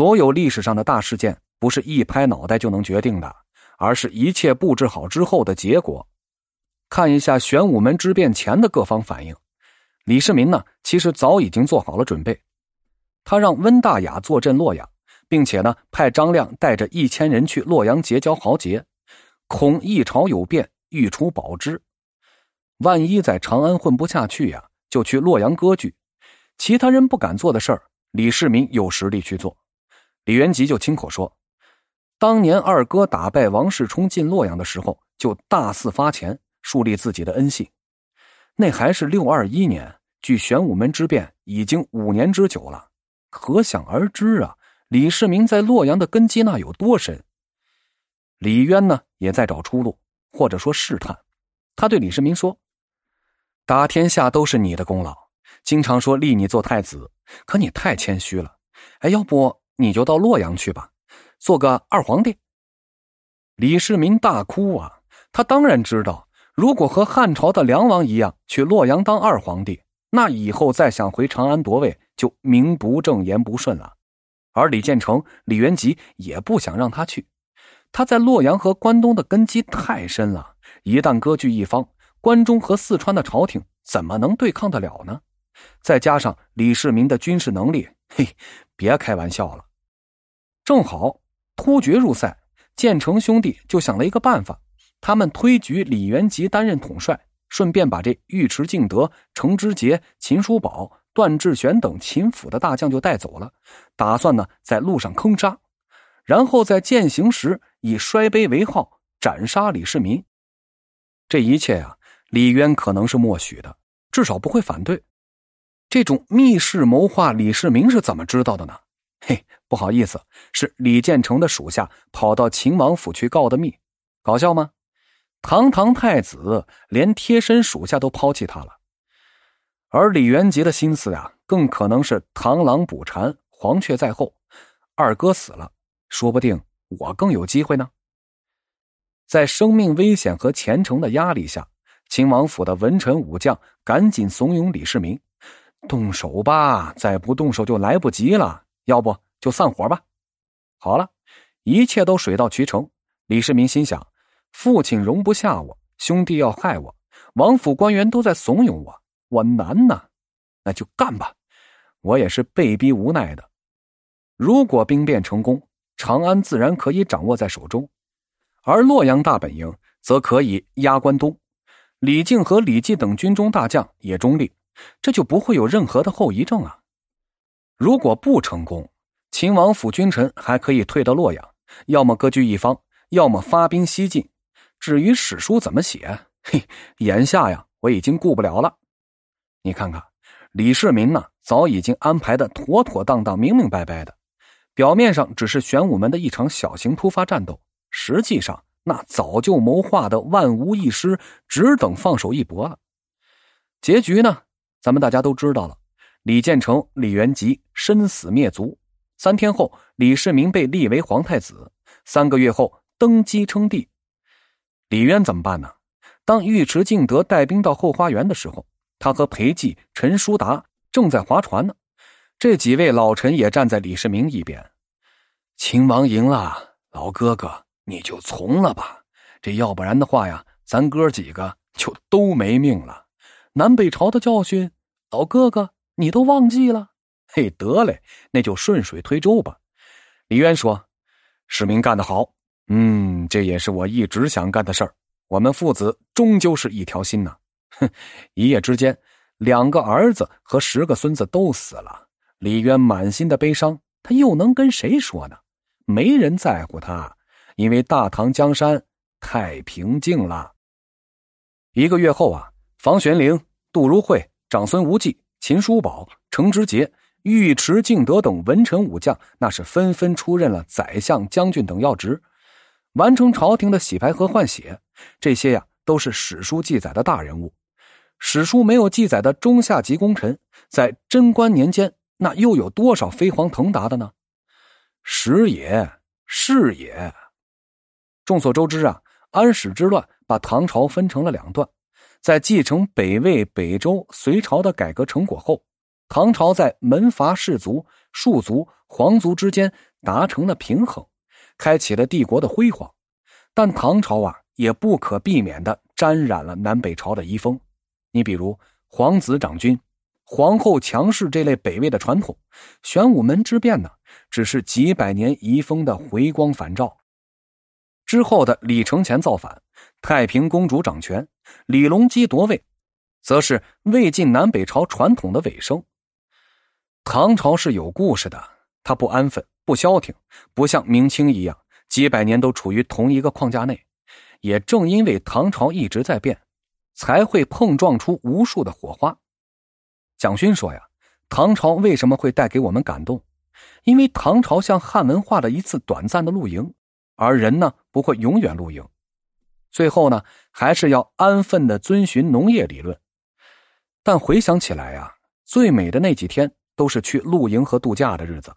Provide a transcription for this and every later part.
所有历史上的大事件不是一拍脑袋就能决定的，而是一切布置好之后的结果。看一下玄武门之变前的各方反应，李世民呢，其实早已经做好了准备。他让温大雅坐镇洛阳，并且呢，派张亮带着一千人去洛阳结交豪杰，恐一朝有变，欲除保之。万一在长安混不下去呀，就去洛阳割据。其他人不敢做的事儿，李世民有实力去做。李元吉就亲口说：“当年二哥打败王世充进洛阳的时候，就大肆发钱，树立自己的恩信。那还是六二一年，距玄武门之变已经五年之久了，可想而知啊，李世民在洛阳的根基那有多深。”李渊呢，也在找出路，或者说试探。他对李世民说：“打天下都是你的功劳，经常说立你做太子，可你太谦虚了。哎，要不？”你就到洛阳去吧，做个二皇帝。李世民大哭啊！他当然知道，如果和汉朝的梁王一样去洛阳当二皇帝，那以后再想回长安夺位就名不正言不顺了。而李建成、李元吉也不想让他去。他在洛阳和关东的根基太深了，一旦割据一方，关中和四川的朝廷怎么能对抗得了呢？再加上李世民的军事能力，嘿，别开玩笑了。正好突厥入塞，建成兄弟就想了一个办法，他们推举李元吉担任统帅，顺便把这尉迟敬德、程之杰、秦叔宝、段志玄等秦府的大将就带走了，打算呢在路上坑杀，然后在践行时以摔杯为号斩杀李世民。这一切呀，李渊可能是默许的，至少不会反对。这种密室谋划，李世民是怎么知道的呢？嘿，不好意思，是李建成的属下跑到秦王府去告的密，搞笑吗？堂堂太子连贴身属下都抛弃他了，而李元吉的心思呀，更可能是螳螂捕蝉，黄雀在后。二哥死了，说不定我更有机会呢。在生命危险和前程的压力下，秦王府的文臣武将赶紧怂恿李世民动手吧，再不动手就来不及了。要不就散伙吧。好了，一切都水到渠成。李世民心想：父亲容不下我，兄弟要害我，王府官员都在怂恿我，我难呐。那就干吧。我也是被逼无奈的。如果兵变成功，长安自然可以掌握在手中，而洛阳大本营则可以压关东。李靖和李绩等军中大将也中立，这就不会有任何的后遗症啊。如果不成功，秦王府君臣还可以退到洛阳，要么割据一方，要么发兵西进。至于史书怎么写，嘿，眼下呀，我已经顾不了了。你看看，李世民呢，早已经安排的妥妥当当、明明白白的。表面上只是玄武门的一场小型突发战斗，实际上那早就谋划的万无一失，只等放手一搏了。结局呢，咱们大家都知道了。李建成、李元吉身死灭族。三天后，李世民被立为皇太子。三个月后，登基称帝。李渊怎么办呢？当尉迟敬德带兵到后花园的时候，他和裴寂、陈叔达正在划船呢。这几位老臣也站在李世民一边。秦王赢了，老哥哥你就从了吧。这要不然的话呀，咱哥几个就都没命了。南北朝的教训，老哥哥。你都忘记了？嘿，得嘞，那就顺水推舟吧。李渊说：“市民干得好，嗯，这也是我一直想干的事儿。我们父子终究是一条心呐。”哼，一夜之间，两个儿子和十个孙子都死了。李渊满心的悲伤，他又能跟谁说呢？没人在乎他，因为大唐江山太平静了。一个月后啊，房玄龄、杜如晦、长孙无忌。秦叔宝、程之杰、尉迟敬德等文臣武将，那是纷纷出任了宰相、将军等要职，完成朝廷的洗牌和换血。这些呀，都是史书记载的大人物。史书没有记载的中下级功臣，在贞观年间，那又有多少飞黄腾达的呢？时也，是也。众所周知啊，安史之乱把唐朝分成了两段。在继承北魏、北周、隋朝的改革成果后，唐朝在门阀士族、庶族、皇族之间达成了平衡，开启了帝国的辉煌。但唐朝啊，也不可避免的沾染了南北朝的遗风。你比如皇子掌军、皇后强势这类北魏的传统，玄武门之变呢，只是几百年遗风的回光返照。之后的李承乾造反，太平公主掌权，李隆基夺位，则是魏晋南北朝传统的尾声。唐朝是有故事的，它不安分、不消停，不像明清一样几百年都处于同一个框架内。也正因为唐朝一直在变。才会碰撞出无数的火花。蒋勋说：“呀，唐朝为什么会带给我们感动？因为唐朝像汉文化的一次短暂的露营，而人呢不会永远露营。最后呢，还是要安分的遵循农业理论。但回想起来呀，最美的那几天都是去露营和度假的日子。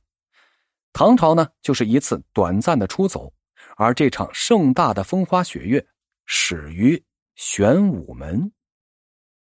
唐朝呢，就是一次短暂的出走，而这场盛大的风花雪月始于。”玄武门。